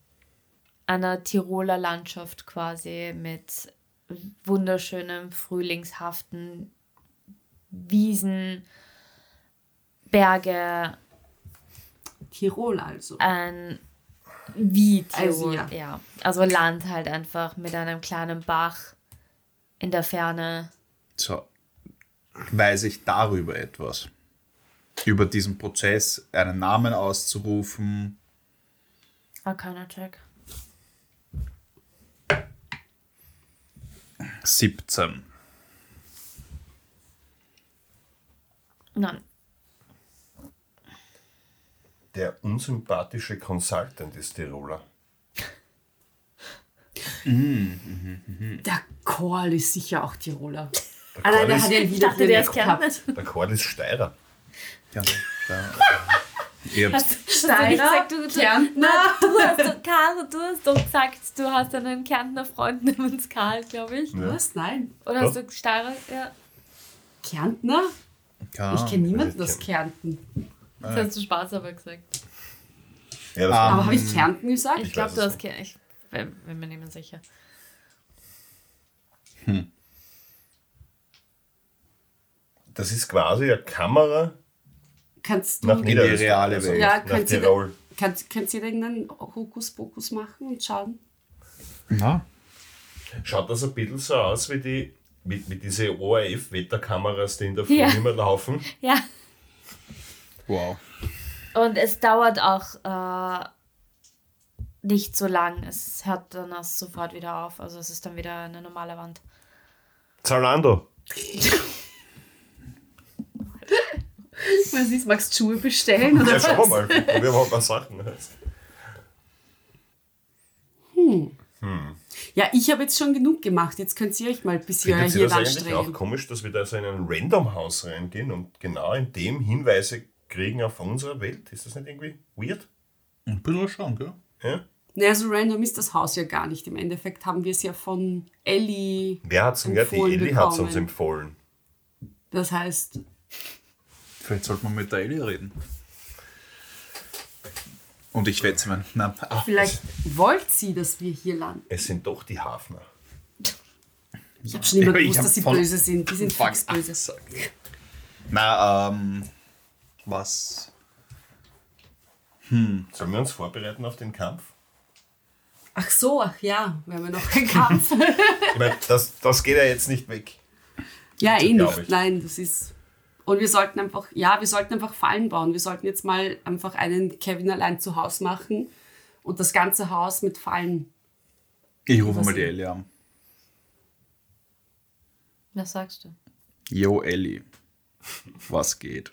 einer Tiroler Landschaft quasi mit wunderschönem, frühlingshaften Wiesen, Berge, Tirol also. ein wie Also, Tirol, ja. ja. Also Land halt einfach mit einem kleinen Bach in der Ferne. So, weiß ich darüber etwas? Über diesen Prozess, einen Namen auszurufen. Arcana Check. 17. Nein. Der unsympathische Consultant ist Tiroler. Der Korl ist sicher auch Tiroler. Der Ah nein, Korl der ist, hat ja Ich wieder dachte, der ist. Kärntner. der Korl ist Steirer. Ja, da, ihr habt, Steiner, gesagt, du, Kärntner. Du, hast doch, Karl, du hast doch gesagt, du hast einen Kärntner Freund namens Karl, glaube ich. Ja. Was? Nein. Oder hast du Steirer? Ja, Kärntner? ja, Ich kenne niemanden ich aus Kärnten. das hast du Spaß aber gesagt. Ja, Ah. Aber habe ich Kärnten gesagt? Ich Ich glaube, du hast Kärnten. Ich bin bin mir mehr sicher. das ist quasi eine Kamera Kannst du, nach die reale Welt. Ja, nach könnt ihr- Tirol. kannst, kannst du irgendeinen Hokuspokus machen und schauen? na, Schaut das ein bisschen so aus wie die mit, mit diese ORF-Wetterkameras, die in der Früh Ja. immer laufen. Ja. wow. Und es dauert auch äh, nicht so lang. Es hört dann erst sofort wieder auf. Also es ist dann wieder eine normale Wand. Zalando. Was ist, magst du Schuhe bestellen? Oder Ja, schau mal. Wir haben ein paar Sachen. Ja, ich habe jetzt schon genug gemacht. Jetzt könnt ihr euch mal bis ihr Findet hier das eigentlich auch anstrengen. komisch, dass wir da so in ein Random-Haus reingehen und genau in dem Hinweise kriegen auf unsere Welt? Ist das nicht irgendwie weird? Ein bisschen schon, gell? Ja? Naja, so random ist das Haus ja gar nicht. Im Endeffekt haben wir es ja von Ellie. Wer hat es denn gehört? Die Ellie hat es uns empfohlen. Das heißt, Vielleicht sollte man mit der Ellie reden. Und ich wette na, ah, vielleicht wollt sie, dass wir hier landen. Es sind doch die Hafner. Ich habe schon immer gewusst, dass sie böse sind. Die sind fix böse. na, ähm, was? Sollen wir uns vorbereiten auf den Kampf? Ach so, ach ja, wir haben ja noch keinen Kampf. Ich meine, das, das geht ja jetzt nicht weg. ja, eh nicht. ich. Nein, das ist. Und wir sollten einfach, ja, wir sollten einfach Fallen bauen. Wir sollten jetzt mal einfach einen Kevin allein zu Hause machen und das ganze Haus mit Fallen. Ich rufe mal die? Ellie an. Was sagst du? Yo, Ellie. Was geht?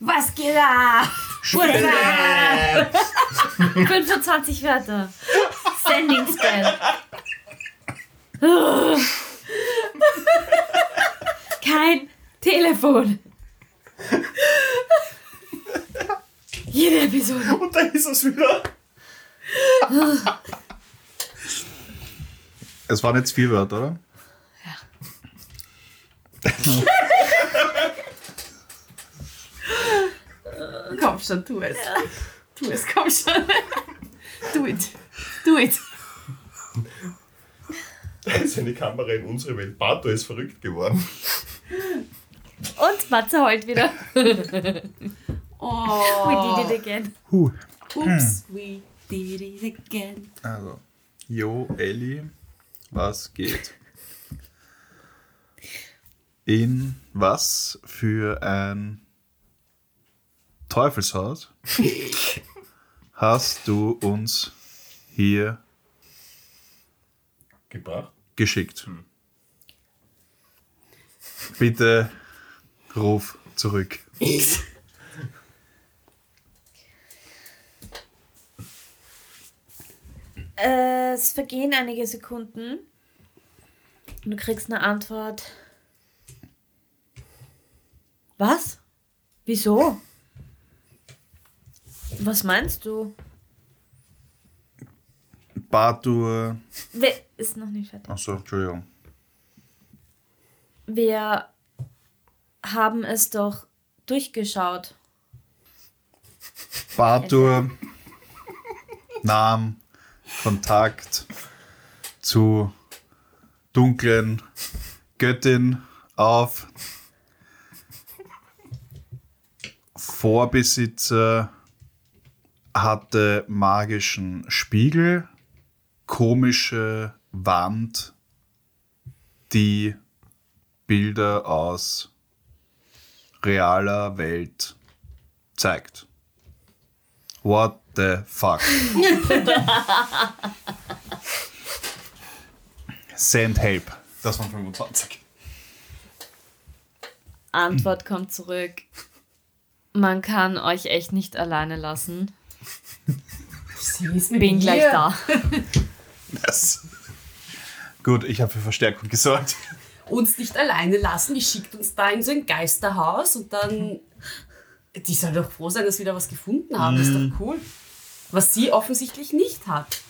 Was geht ab? 25 Wörter. Sending Spell. Kein Telefon. Jede Episode. Und da ist es wieder. Es waren jetzt vier Wörter, oder? Komm schon, tu es. Tu es, komm schon. Do it. Do it. Da ist eine Kamera in unsere Welt. Bato ist verrückt geworden. Und Matze heult wieder. Oh. We did it again. Huh. Oops, we did it again. Also, Jo, Elli, was geht? In was für ein Teufelshaus hast du uns hier Gebracht? geschickt? Bitte ruf zurück. Äh, es vergehen einige Sekunden. Und du kriegst eine Antwort. Was? Wieso? Was meinst du? Bartur. Wer ist noch nicht fertig. Achso, Entschuldigung. Wir haben es doch durchgeschaut. Bartur nahm Kontakt zu dunklen Göttin auf. Vorbesitzer hatte magischen Spiegel, komische Wand, die Bilder aus realer Welt zeigt. What the fuck? Send help. Das waren 25. Antwort kommt zurück. Man kann euch echt nicht alleine lassen. Sie ist mit Bin gleich da. Yes. Gut, ich habe für Verstärkung gesorgt. Uns nicht alleine lassen. Die schickt uns da in so ein Geisterhaus und dann. Die soll doch froh sein, dass wir da was gefunden haben. Das ist doch cool. Was sie offensichtlich nicht hat.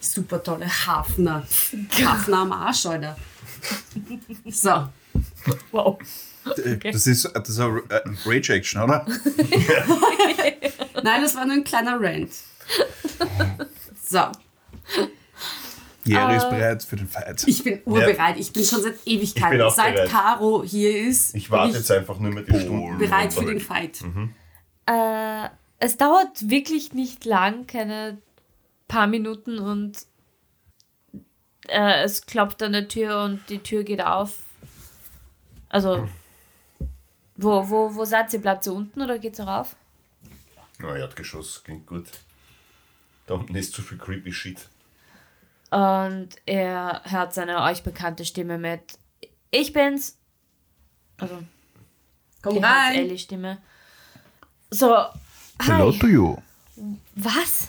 Super tolle Hafner. Hafner am Arsch, Alter. So. Wow. Das ist, das ist eine äh, Rage-Action, oder? Nein, das war nur ein kleiner Rant. So. Jerry ist bereit für den Fight. Ich bin urbereit. Ich bin schon seit Ewigkeiten. Ich bin auch Seit bereit. Caro hier ist, Ich warte bin jetzt einfach nur mit den Stunden. bereit für den Fight. Äh, es dauert wirklich nicht lang, keine paar Minuten und äh, es klopft an der Tür und die Tür geht auf. Also, wo, wo, wo seid ihr? Bleibt ihr unten oder geht's rauf? Oh, Erdgeschoss, klingt gut. Da unten ist zu viel creepy Shit. Und er hört seine euch bekannte Stimme mit Ich bin's. Also, Komm hört rein. Ellie Stimme. So, Hello hi. to you. Was?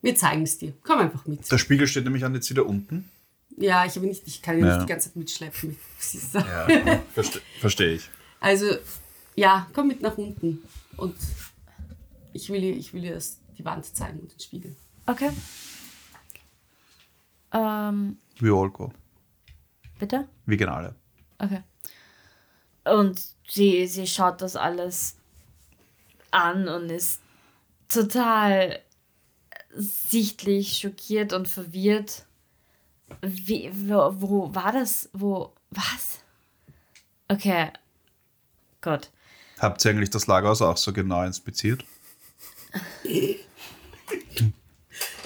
Wir zeigen es dir. Komm einfach mit. Der Spiegel steht nämlich an jetzt wieder unten. Ja, ich, habe nicht, ich kann ihn Ja. nicht die ganze Zeit mitschleppen. Ja, verste verstehe ich. Also, ja, komm mit nach unten. Und ich will dir, ich will dir das, die Wand zeigen und den Spiegel. Okay. Ähm, We all go. bitte? Wir gehen alle. Okay. Und sie, sie schaut das alles an und ist total sichtlich schockiert und verwirrt. Wie, wo, wo war das? Wo, was? Okay. Gott. Habt ihr eigentlich das Lagerhaus auch so genau inspiziert?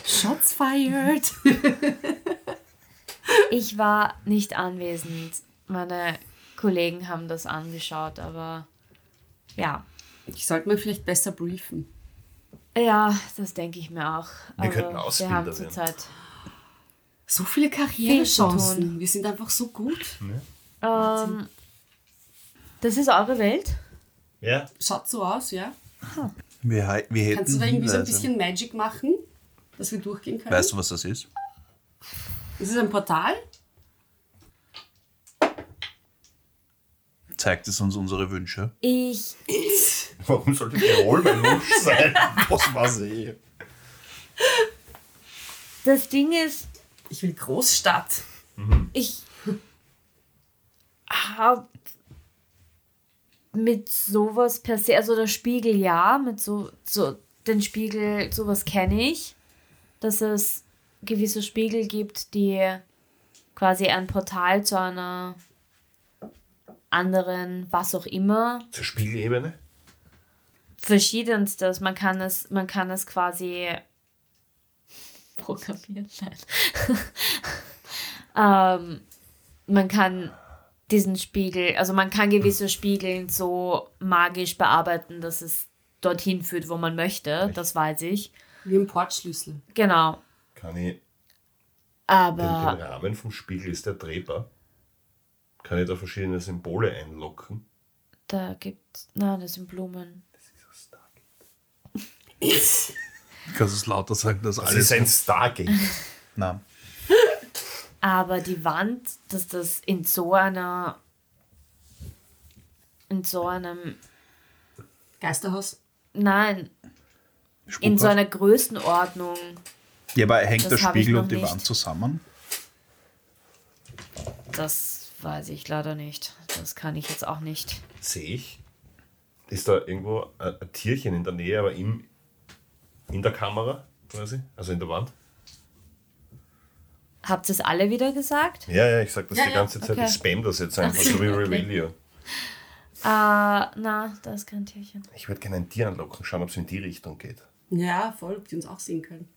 Shots fired. Ich war nicht anwesend. Meine Kollegen haben das angeschaut, aber ja. Ich sollte mal vielleicht besser briefen. Ja, das denke ich mir auch. aber könnten wir Ausbilder haben werden. zurzeit So viele Karrierechancen. Wir sind einfach so gut. Ähm, Das ist eure Welt? Ja. Schaut so aus, ja. Wir, wir hätten Kannst du da irgendwie so ein Hinweise. bisschen Magic machen, dass wir durchgehen können? Weißt du, was das ist? Ist es ein Portal? Zeigt es uns unsere Wünsche? Ich. Warum sollte Tirol mein Wunsch sein? Was weiß ich? Das Ding ist, Ich will Großstadt. ich habe mit sowas per se, also der Spiegel ja, mit so, so den Spiegel, sowas kenne ich, dass es gewisse Spiegel gibt, die quasi ein Portal zu einer anderen, was auch immer, Zur Spiegelebene? verschiedenstes. Man kann es, man kann es quasi programmieren. Nein. ähm, man kann diesen Spiegel, also man kann gewisse Spiegeln so magisch bearbeiten, dass es dorthin führt, wo man möchte. Das weiß ich. Wie ein Portschlüssel. Genau. Kann ich. Den, den Aber Rahmen vom Spiegel ist der drehbar. Kann ich da verschiedene Symbole einlocken? da gibt nein, das sind Blumen. Kannst du es lauter sagen, dass Das alles. ist ein Stargate. Nein. Aber die Wand, dass das in so einer in so einem Geisterhaus. nein, in so einer Größenordnung. Ja, aber hängt Das der Spiegel und die nicht. Wand zusammen? Das weiß ich leider nicht. Das kann ich jetzt auch nicht. Sehe ich. Ist da irgendwo ein, ein Tierchen in der Nähe, aber im, in der Kamera quasi? Also in der Wand? Habt ihr es alle wieder gesagt? Ja, ja, ich sag das Ja, die ja, ganze Zeit. okay. Ich spam das jetzt einfach, so wie Revelio. Ah, na, da ist kein Tierchen. Ich würde gerne ein Tier anlocken, schauen, ob es in die Richtung geht. Ja, voll, ob die uns auch sehen können.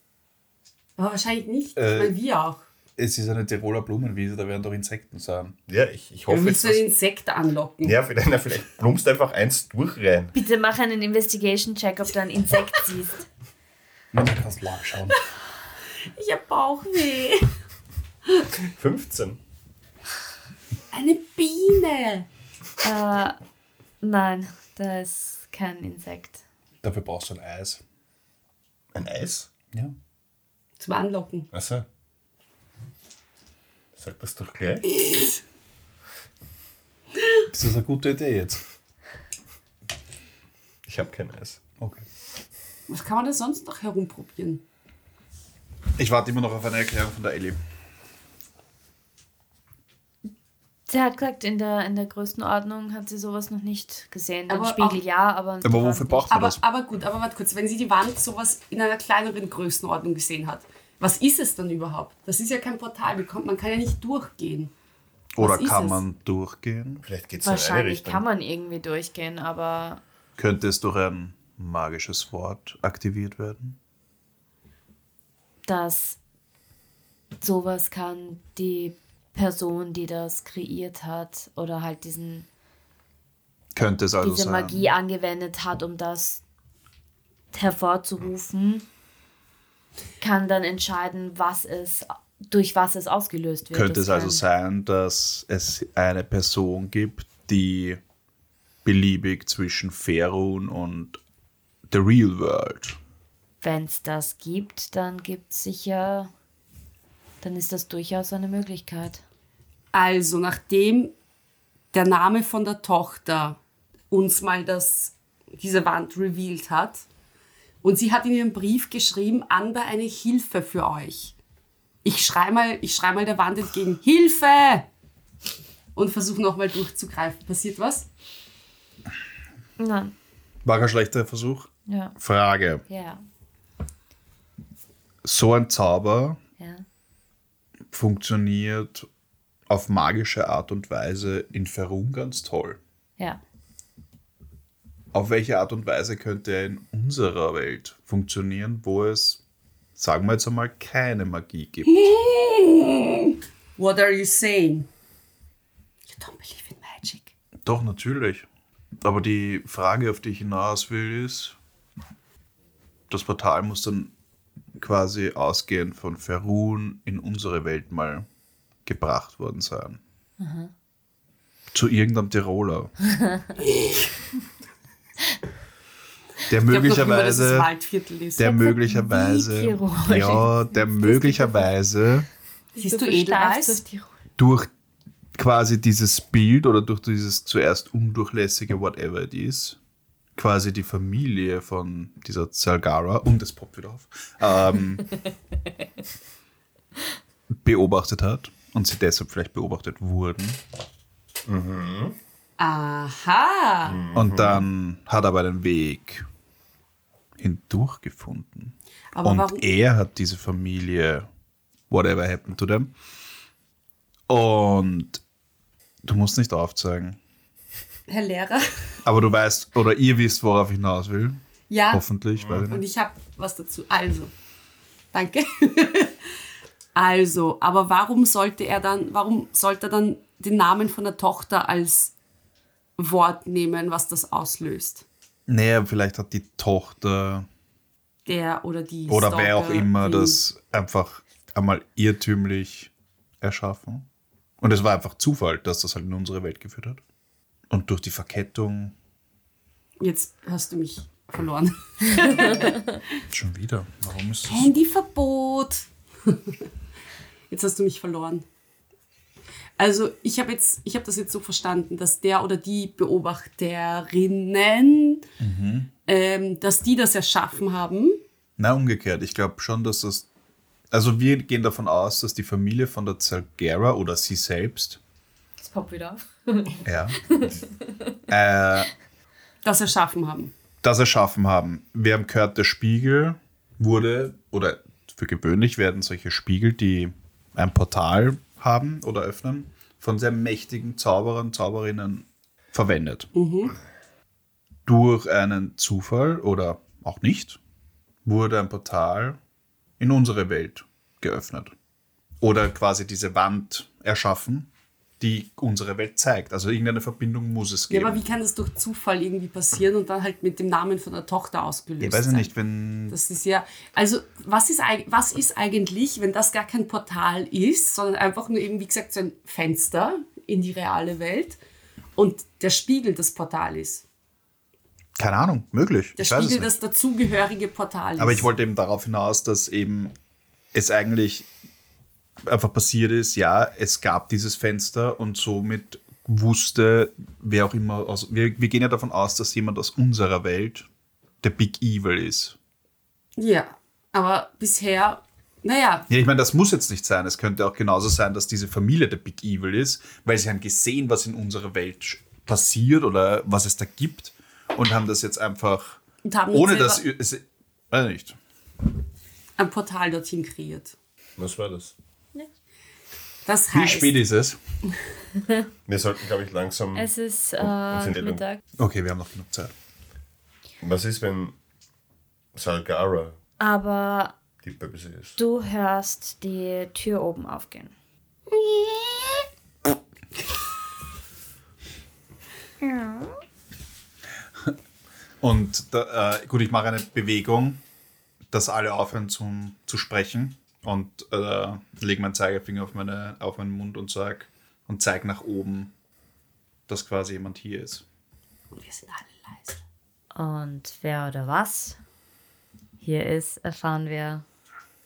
Aber wahrscheinlich nicht, Äh, weil wir auch. Es ist eine Tiroler Blumenwiese, da werden doch Insekten sein. Ja, ich, ich Du hoffe willst jetzt, du ein Insekt anlocken. ja, vielleicht, na, vielleicht plumpst einfach eins durch rein. Bitte mach einen Investigation-Check, ob du ein Insekt siehst. Man kann es nachschauen. Ich hab Bauchweh. 15. Eine Biene. äh, nein, da ist kein Insekt. Dafür brauchst du ein Eis. Ein Eis? Ja. Zum Anlocken. Achso. Sag das doch gleich. Ist das eine gute Idee jetzt? Ich habe kein Eis. Okay. Was kann man da sonst noch herumprobieren? Ich warte immer noch auf eine Erklärung von der Ellie. Sie hat gesagt, in der, in der Größenordnung hat sie sowas noch nicht gesehen. Den Aber Spiegel auch- ja, aber. Aber wofür braucht man Aber, das? aber gut, aber warte kurz, wenn sie die Wand sowas in einer kleineren Größenordnung gesehen hat, was ist es dann überhaupt? Das ist ja kein Portal, wie kommt- man kann ja nicht durchgehen. Oder kann es? man durchgehen? Vielleicht geht es in eine Wahrscheinlich Richtung. kann man irgendwie durchgehen, aber Könnte es durch ein magisches Wort aktiviert werden? dass sowas kann die Person, die das kreiert hat oder halt diesen, Könnte es also diese sein? Magie angewendet hat, um das hervorzurufen, kann dann entscheiden, was es, durch was es ausgelöst wird. Könnte Das es also sein, dass es eine Person gibt, die beliebig zwischen Ferun und the real world Wenn es das gibt, dann gibt es sicher, dann ist das durchaus eine Möglichkeit. Also, nachdem der Name von der Tochter uns mal das, diese Wand revealed hat und sie hat in ihrem Brief geschrieben, Amber, eine Hilfe für euch. Ich schreibe mal, ich schrei mal der Wand entgegen, Hilfe! Und versuche nochmal durchzugreifen. Passiert was? Nein, War kein schlechter Versuch. ja, Frage. ja, So ein Zauber ja. funktioniert auf magische Art und Weise in Ferun ganz toll. Ja. Auf welche Art und Weise könnte er in unserer Welt funktionieren, wo es, sagen wir jetzt einmal, keine Magie gibt? What are you saying? You don't believe in magic. Doch, natürlich. Aber die Frage, auf die ich hinaus will, ist, das Portal muss dann quasi ausgehend von Ferun in unsere Welt mal gebracht worden sein. Zu irgendeinem Tiroler. Der Ich glaub möglicherweise, Waldviertel ist. der möglicherweise, ja, der möglicherweise Siehst du Edelweiß? durch quasi dieses Bild oder durch dieses zuerst undurchlässige whatever it is, quasi die Familie von dieser Zalgara und es poppt wieder auf, ähm, beobachtet hat und sie deshalb vielleicht beobachtet wurden. Aha. Und dann hat er aber den Weg hindurchgefunden. Aber und warum? er hat diese Familie, whatever happened to them. Und du musst nicht aufzeigen. Herr Lehrer? Aber du weißt, oder ihr wisst, worauf ich hinaus will. Ja. Hoffentlich, weiß ich Und ich habe was dazu. Also, danke. Also, aber warum sollte er dann, warum sollte er dann den Namen von der Tochter als Wort nehmen, was das auslöst? Naja, vielleicht hat die Tochter Der oder die oder wer auch immer das einfach einmal irrtümlich erschaffen. Und es war einfach Zufall, dass das halt in unsere Welt geführt hat. Und durch die Verkettung Jetzt hast du mich verloren. schon wieder. Warum ist das? Handyverbot. Jetzt hast du mich verloren. Also ich habe jetzt, ich habe das jetzt so verstanden, dass der oder die Beobachterinnen, ähm, dass die das erschaffen haben. Na, umgekehrt. Ich glaube schon, dass das. Also, wir gehen davon aus, dass die Familie von der Zalgera oder sie selbst, Das poppt wieder auf. ja, äh, das erschaffen haben. das erschaffen haben. Wir haben gehört, der Spiegel wurde, oder für gewöhnlich werden solche Spiegel, die ein Portal haben oder öffnen, von sehr mächtigen Zauberern, Zauberinnen verwendet. Durch einen Zufall oder auch nicht, wurde ein Portal in unsere Welt geöffnet. Oder quasi diese Wand erschaffen, die unsere Welt zeigt. Also irgendeine Verbindung muss es Ja, geben. aber wie kann das durch Zufall irgendwie passieren und dann halt mit dem Namen von der Tochter ausgelöst ich weiß ja nicht, wenn Das ist ja, also was ist, was ist eigentlich, wenn das gar kein Portal ist, sondern einfach nur eben, wie gesagt, so ein Fenster in die reale Welt und der Spiegel das Portal ist? Keine Ahnung, möglich. Der ich Spiegel das dazugehörige Portal ist. Aber ich wollte eben darauf hinaus, dass eben es eigentlich einfach passiert ist, ja, es gab dieses Fenster und somit wusste, wer auch immer, aus, wir, wir gehen ja davon aus, dass jemand aus unserer Welt der Big Evil ist. Ja, aber bisher, naja, Ja, ich meine, das muss jetzt nicht sein. Es könnte auch genauso sein, dass diese Familie der Big Evil ist, weil sie haben gesehen, was in unserer Welt passiert oder was es da gibt und haben das jetzt einfach, und haben ohne dass, es, weiß nicht. ein Portal dorthin kreiert. Was war das? Das Wie heißt, spät ist es? Wir sollten, glaube ich, langsam. Es ist äh, die Mittag. Okay, wir haben noch genug Zeit. Was ist, wenn Salgara Aber die Böse ist? du hörst die Tür oben aufgehen. Und da, äh, gut, ich mache eine Bewegung, dass alle aufhören zum, zu sprechen und äh, lege meinen Zeigefinger auf, meine, auf meinen Mund und sag und zeige nach oben, dass quasi jemand hier ist. wir sind alle leise. Und wer oder was hier ist, erfahren wir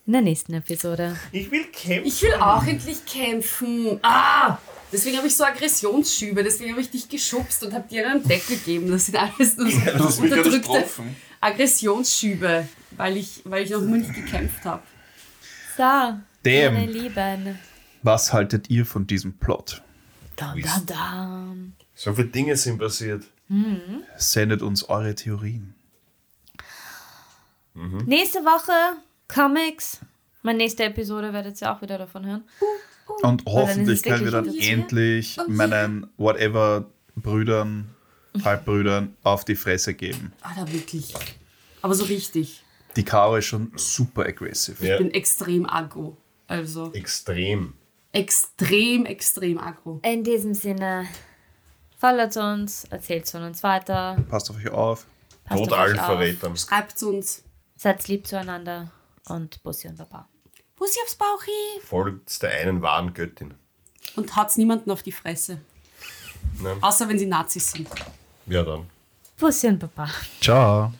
in der nächsten Episode. Ich will kämpfen. Ich will auch endlich kämpfen. Ah! Deswegen habe ich so Aggressionsschübe, deswegen habe ich dich geschubst und habe dir einen Deckel gegeben. Das sind alles nur so gerade unterdrückte. Aggressionsschübe, weil ich, weil ich noch nie nicht gekämpft habe. So, Damn. meine Lieben. Was haltet ihr von diesem Plot? Dam, dam, dam. So viele Dinge sind passiert. Sendet uns eure Theorien. Nächste Woche Comics. Meine nächste Episode werdet ihr auch wieder davon hören. Und hoffentlich können wir dann endlich meinen whatever Brüdern, Halbbrüdern auf die Fresse geben. Alter, wirklich. Aber so richtig. Die Caro ist schon super aggressive. Ja. Ich bin extrem aggro. Also Extrem. extrem, extrem aggro. In diesem Sinne, folgt uns, erzählt von uns weiter. Passt auf euch auf. Passt Tod allen. Verrätern. Schreibt uns. Seid lieb zueinander und Bussi und Baba. Bussi aufs Bauchi. Folgt der einen wahren Göttin. Und haut's niemanden auf die Fresse. Nein. Außer wenn sie Nazis sind. Ja, dann. Busschen, Papa. Ciao.